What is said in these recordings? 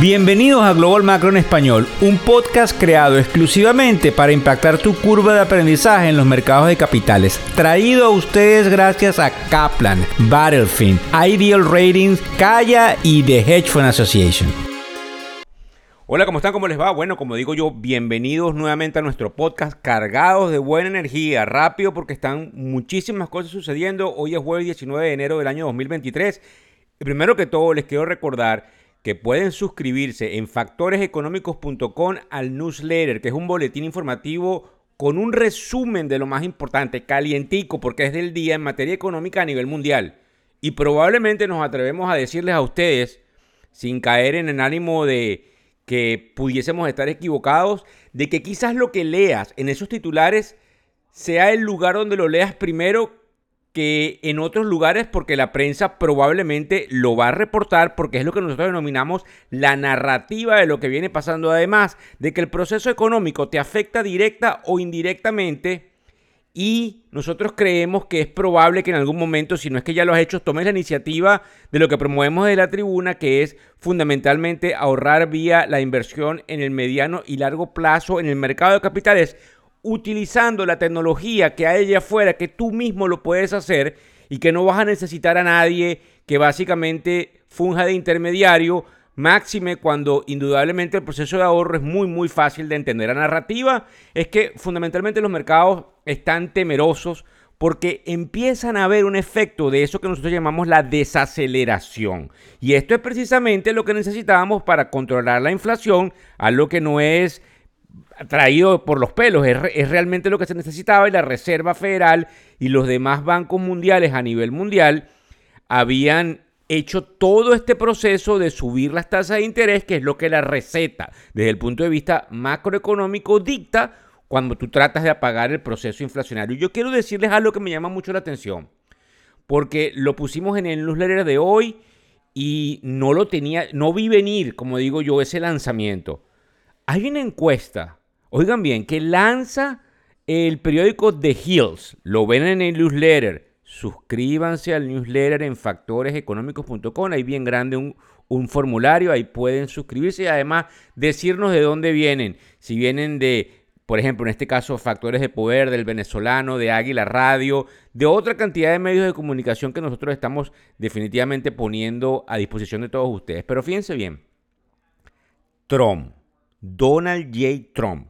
Bienvenidos a Global Macro en Español, un podcast creado exclusivamente para impactar tu curva de aprendizaje en los mercados de capitales. Traído a ustedes gracias a Kaplan, Battlefield, Ideal Ratings, Kaya y The Hedge Fund Association. Hola, ¿cómo están? ¿Cómo les va? Bueno, como digo yo, bienvenidos nuevamente a nuestro podcast cargados de buena energía, rápido porque están muchísimas cosas sucediendo. Hoy es jueves 19 de enero del año 2023. Y primero que todo, les quiero recordar que pueden suscribirse en factoreseconómicos.com al newsletter, que es un boletín informativo con un resumen de lo más importante, calientico, porque es del día en materia económica a nivel mundial. Y probablemente nos atrevemos a decirles a ustedes, sin caer en el ánimo de que pudiésemos estar equivocados, de que quizás lo que leas en esos titulares sea el lugar donde lo leas primero que en otros lugares porque la prensa probablemente lo va a reportar porque es lo que nosotros denominamos la narrativa de lo que viene pasando. Además de que el proceso económico te afecta directa o indirectamente y nosotros creemos que es probable que en algún momento, si no es que ya lo has hecho, tomes la iniciativa de lo que promovemos de la tribuna, que es fundamentalmente ahorrar vía la inversión en el mediano y largo plazo en el mercado de capitales utilizando la tecnología que hay allá afuera, que tú mismo lo puedes hacer y que no vas a necesitar a nadie que básicamente funja de intermediario, máxime cuando indudablemente el proceso de ahorro es muy muy fácil de entender. La narrativa es que fundamentalmente los mercados están temerosos porque empiezan a haber un efecto de eso que nosotros llamamos la desaceleración. Y esto es precisamente lo que necesitábamos para controlar la inflación, a lo que no es traído por los pelos, es, realmente lo que se necesitaba y la Reserva Federal y los demás bancos mundiales a nivel mundial habían hecho todo este proceso de subir las tasas de interés, que es lo que la receta desde el punto de vista macroeconómico dicta cuando tú tratas de apagar el proceso inflacionario. Yo quiero decirles algo que me llama mucho la atención, porque lo pusimos en el newsletter de hoy y no lo tenía, no vi venir, como digo yo, ese lanzamiento. Hay una encuesta, oigan bien, que lanza el periódico The Hills. Lo ven en el newsletter. Suscríbanse al newsletter en factoreseconómicos.com. Hay bien grande un formulario, ahí pueden suscribirse y además decirnos de dónde vienen. Si vienen de, por ejemplo, en este caso, Factores de Poder, del Venezolano, de Águila Radio, de otra cantidad de medios de comunicación que nosotros estamos definitivamente poniendo a disposición de todos ustedes. Pero fíjense bien, Trump Donald J. Trump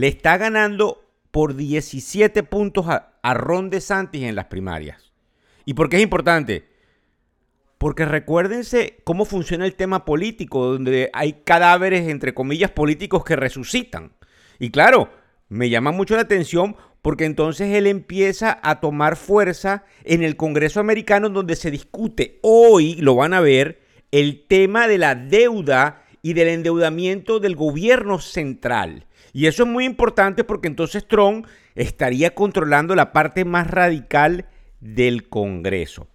le está ganando por 17 puntos a, Ron DeSantis en las primarias. ¿Y por qué es importante? Porque recuérdense cómo funciona el tema político, donde hay cadáveres, entre comillas, políticos que resucitan. Y claro, me llama mucho la atención porque entonces él empieza a tomar fuerza en el Congreso americano donde se discute, hoy lo van a ver, el tema de la deuda y del endeudamiento del gobierno central. Y eso es muy importante porque entonces Trump estaría controlando la parte más radical del Congreso.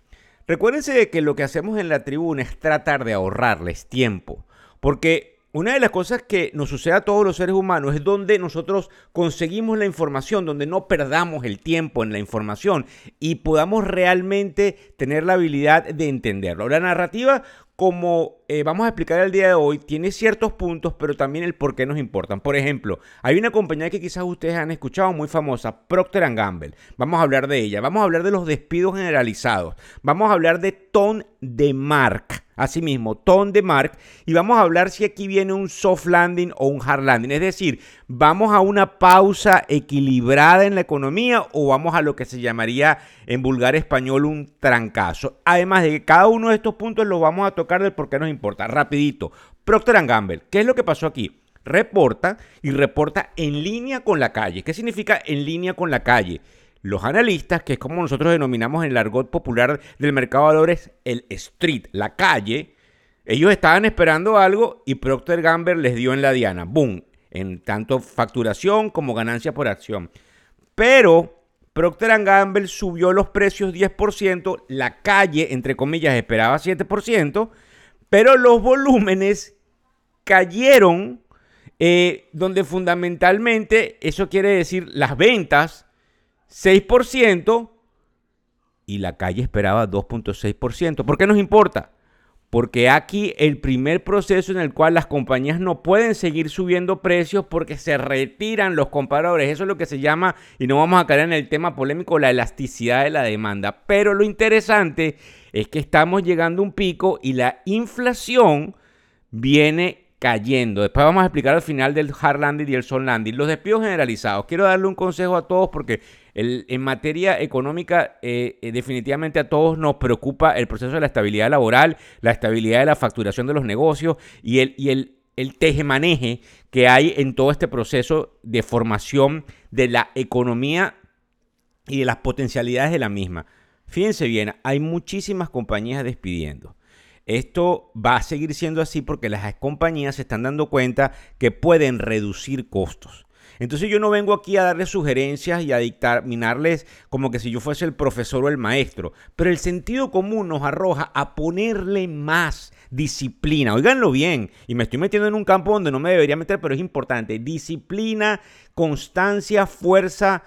Recuérdense de que lo que hacemos en la tribuna es tratar de ahorrarles tiempo, porque una de las cosas que nos sucede a todos los seres humanos es donde nosotros conseguimos la información, donde no perdamos el tiempo en la información y podamos realmente tener la habilidad de entenderlo. La narrativa como eh, vamos a explicar el día de hoy, tiene ciertos puntos, pero también el por qué nos importan. Por ejemplo, hay una compañía que quizás ustedes han escuchado muy famosa, Procter Gamble. Vamos a hablar de ella. Vamos a hablar de los despidos generalizados. Vamos a hablar de Ton de Mark. Asimismo, ton de Mark. Y vamos a hablar si aquí viene un soft landing o un hard landing. Es decir, vamos a una pausa equilibrada en la economía o vamos a lo que se llamaría en vulgar español un trancazo. Además de que cada uno de estos puntos los vamos a tocar del por qué nos importa. Rapidito. Procter Gamble. ¿Qué es lo que pasó aquí? Reporta y reporta en línea con la calle. ¿Qué significa en línea con la calle? los analistas, que es como nosotros denominamos en el argot popular del mercado de valores el street, la calle, ellos estaban esperando algo y Procter Gamble les dio en la diana. ¡Boom! En tanto facturación como ganancia por acción. Pero Procter Gamble subió los precios 10%, la calle, entre comillas, esperaba 7%, pero los volúmenes cayeron, eh, donde fundamentalmente eso quiere decir las ventas 6% y la calle esperaba 2.6%. ¿Por qué nos importa? Porque aquí el primer proceso en el cual las compañías no pueden seguir subiendo precios porque se retiran los compradores. Eso es lo que se llama, y no vamos a caer en el tema polémico, la elasticidad de la demanda. Pero lo interesante es que estamos llegando a un pico y la inflación viene cayendo. Después vamos a explicar al final del hard landing y el soft landing. Los despidos generalizados. Quiero darle un consejo a todos porque en materia económica eh, eh, definitivamente a todos nos preocupa el proceso de la estabilidad laboral, la estabilidad de la facturación de los negocios y el, y el, el tejemaneje que hay en todo este proceso de formación de la economía y de las potencialidades de la misma. Fíjense bien, hay muchísimas compañías despidiendo. Esto va a seguir siendo así porque las compañías se están dando cuenta que pueden reducir costos. Entonces yo no vengo aquí a darles sugerencias y a dictaminarles como que si yo fuese el profesor o el maestro, pero el sentido común nos arroja a ponerle más disciplina. Óiganlo bien, y me estoy metiendo en un campo donde no me debería meter, pero es importante. Disciplina, constancia, fuerza,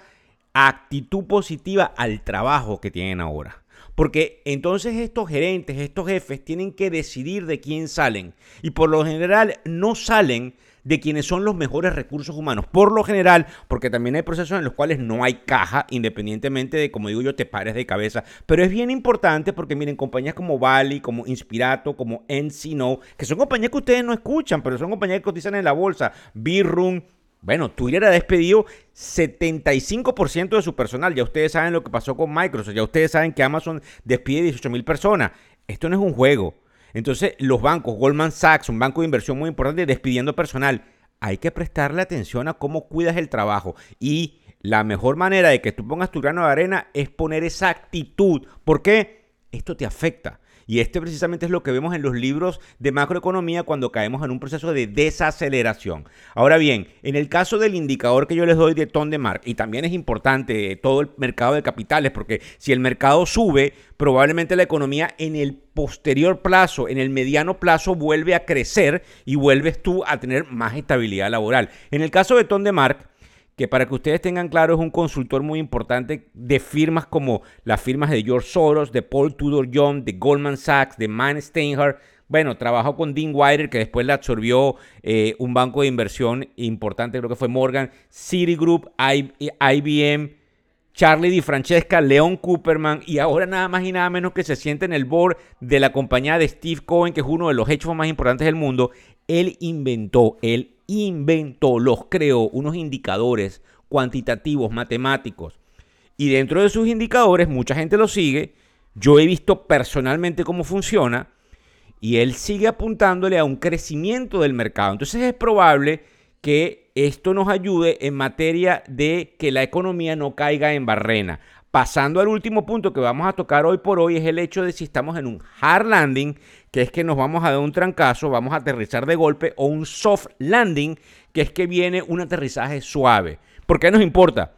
actitud positiva al trabajo que tienen ahora. Porque entonces estos gerentes, estos jefes tienen que decidir de quién salen. Y por lo general no salen de quienes son los mejores recursos humanos. Por lo general, porque también hay procesos en los cuales no hay caja, independientemente de, como digo yo, te pares de cabeza. Pero es bien importante porque miren, compañías como Bali, como Inspirato, como Encino, que son compañías que ustedes no escuchan, pero son compañías que cotizan en la bolsa. B-Room, bueno, Twitter ha despedido 75% de su personal. Ya ustedes saben lo que pasó con Microsoft. Ya ustedes saben que Amazon despide 18 mil personas. Esto no es un juego. Entonces, los bancos, Goldman Sachs, un banco de inversión muy importante, despidiendo personal. Hay que prestarle atención a cómo cuidas el trabajo. Y la mejor manera de que tú pongas tu grano de arena es poner esa actitud. ¿Por qué? Esto te afecta. Y este precisamente es lo que vemos en los libros de macroeconomía cuando caemos en un proceso de desaceleración. Ahora bien, en el caso del indicador que yo les doy de Ton de Mark, y también es importante todo el mercado de capitales, porque si el mercado sube, probablemente la economía en el posterior plazo, en el mediano plazo, vuelve a crecer y vuelves tú a tener más estabilidad laboral. En el caso de Ton de Mark, que para que ustedes tengan claro es un consultor muy importante de firmas como las firmas de George Soros, de Paul Tudor Jones, de Goldman Sachs, de Man Steinhardt. Bueno, trabajó con Dean Wider, que después le absorbió eh, un banco de inversión importante, creo que fue Morgan, Citigroup, IBM, Charlie Di Francesca, Leon Cooperman y ahora nada más y nada menos que se siente en el board de la compañía de Steve Cohen, que es uno de los hechos más importantes del mundo. Él inventó, él inventó, los creó, unos indicadores cuantitativos, matemáticos. Y dentro de sus indicadores, mucha gente lo sigue. Yo he visto personalmente cómo funciona. Y él sigue apuntándole a un crecimiento del mercado. Entonces es probable que esto nos ayude en materia de que la economía no caiga en barrena. Pasando al último punto que vamos a tocar hoy por hoy es el hecho de si estamos en un hard landing, que es que nos vamos a dar un trancazo, vamos a aterrizar de golpe, o un soft landing, que es que viene un aterrizaje suave. ¿Por qué nos importa?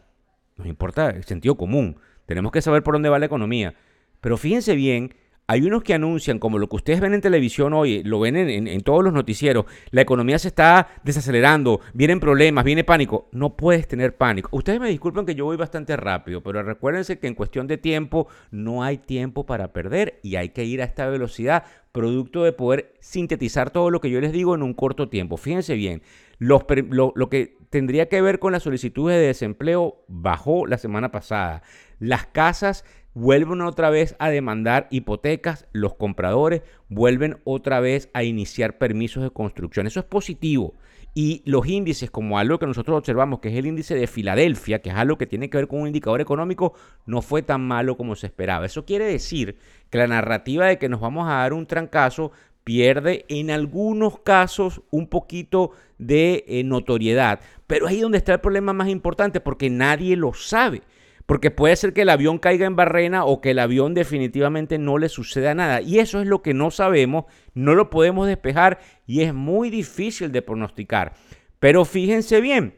Nos importa el sentido común. Tenemos que saber por dónde va la economía. Pero fíjense bien hay unos que anuncian, como lo que ustedes ven en televisión hoy, lo ven en, todos los noticieros, la economía se está desacelerando, vienen problemas, viene pánico. No puedes tener pánico. Ustedes me disculpen que yo voy bastante rápido, pero recuérdense que en cuestión de tiempo no hay tiempo para perder y hay que ir a esta velocidad, producto de poder sintetizar todo lo que yo les digo en un corto tiempo. Fíjense bien, lo, lo que tendría que ver con las solicitudes de desempleo bajó la semana pasada. Las casas vuelven otra vez a demandar hipotecas, los compradores vuelven otra vez a iniciar permisos de construcción. Eso es positivo. Y los índices, como algo que nosotros observamos, que es el índice de Filadelfia, que es algo que tiene que ver con un indicador económico, no fue tan malo como se esperaba. Eso quiere decir que la narrativa de que nos vamos a dar un trancazo pierde en algunos casos un poquito de eh, notoriedad. Pero ahí donde está el problema más importante, porque nadie lo sabe. Porque puede ser que el avión caiga en barrena o que el avión definitivamente no le suceda nada. Y eso es lo que no sabemos, no lo podemos despejar y es muy difícil de pronosticar. Pero fíjense bien,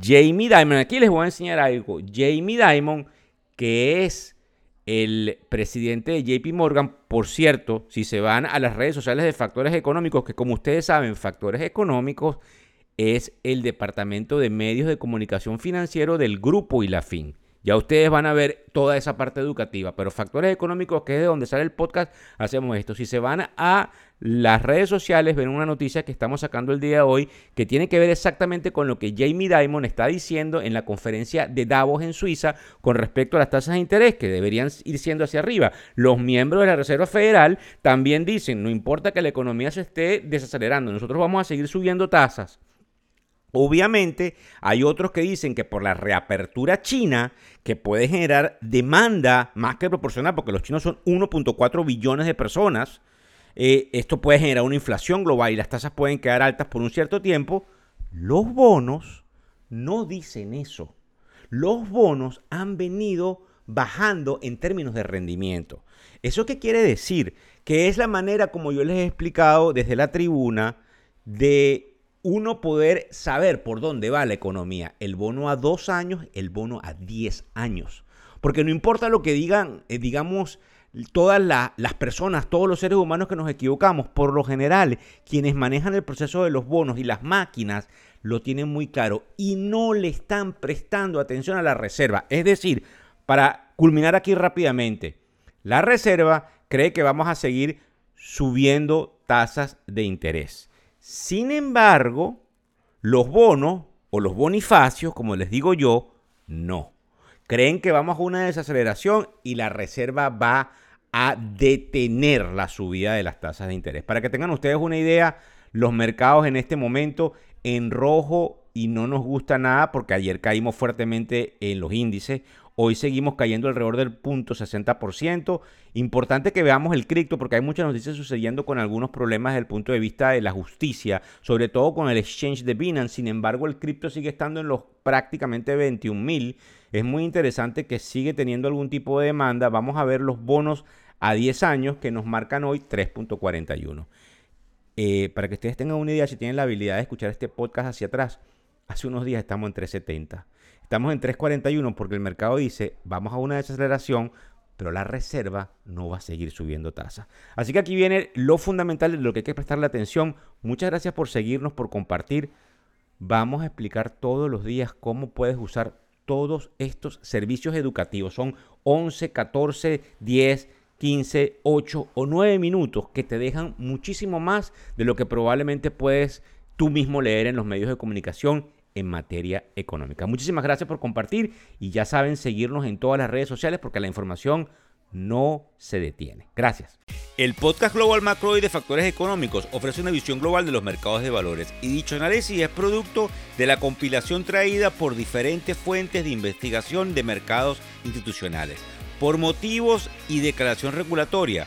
Jamie Dimon, aquí les voy a enseñar algo. Jamie Dimon, que es el presidente de JP Morgan, por cierto, si se van a las redes sociales de factores económicos, que como ustedes saben, factores económicos es el departamento de medios de comunicación financiero del grupo y la fin. Ya ustedes van a ver toda esa parte educativa, pero factores económicos, que es de donde sale el podcast, hacemos esto. Si se van a las redes sociales, ven una noticia que estamos sacando el día de hoy que tiene que ver exactamente con lo que Jamie Dimon está diciendo en la conferencia de Davos en Suiza con respecto a las tasas de interés que deberían ir siendo hacia arriba. Los miembros de la Reserva Federal también dicen, no importa que la economía se esté desacelerando, nosotros vamos a seguir subiendo tasas. Obviamente hay otros que dicen que por la reapertura china, que puede generar demanda más que proporcional, porque los chinos son 1.4 billones de personas, eh, esto puede generar una inflación global y las tasas pueden quedar altas por un cierto tiempo. Los bonos no dicen eso. Los bonos han venido bajando en términos de rendimiento. ¿Eso qué quiere decir? Que es la manera, como yo les he explicado desde la tribuna, de uno poder saber por dónde va la economía, el bono a dos años, el bono a diez años. Porque no importa lo que digan, eh, digamos, todas las personas, todos los seres humanos que nos equivocamos, por lo general, quienes manejan el proceso de los bonos y las máquinas lo tienen muy claro y no le están prestando atención a la reserva. Es decir, para culminar aquí rápidamente, la reserva cree que vamos a seguir subiendo tasas de interés. Sin embargo, los bonos o los bonifacios, como les digo yo, no. Creen que vamos a una desaceleración y la reserva va a detener la subida de las tasas de interés. Para que tengan ustedes una idea, los mercados en este momento en rojo y no nos gusta nada porque ayer caímos fuertemente en los índices. Hoy seguimos cayendo alrededor del punto 60%. Importante que veamos el cripto porque hay muchas noticias sucediendo con algunos problemas desde el punto de vista de la justicia, sobre todo con el exchange de Binance. Sin embargo, el cripto sigue estando en los prácticamente 21 mil. Es muy interesante que sigue teniendo algún tipo de demanda. Vamos a ver los bonos a 10 años que nos marcan hoy 3.41. Eh, para que ustedes tengan una idea, si tienen la habilidad de escuchar este podcast hacia atrás, hace unos días estamos en 370. Estamos en 3.41 porque el mercado dice, vamos a una desaceleración, pero la reserva no va a seguir subiendo tasas. Así que aquí viene lo fundamental de lo que hay que prestarle atención. Muchas gracias por seguirnos, por compartir. Vamos a explicar todos los días cómo puedes usar todos estos servicios educativos. Son 11, 14, 10, 15, 8 o 9 minutos que te dejan muchísimo más de lo que probablemente puedes tú mismo leer en los medios de comunicación en materia económica. Muchísimas gracias por compartir y ya saben seguirnos en todas las redes sociales porque la información no se detiene. Gracias. El podcast Global Macro y de Factores Económicos ofrece una visión global de los mercados de valores y dicho análisis es producto de la compilación traída por diferentes fuentes de investigación de mercados institucionales. Por motivos y declaración regulatoria,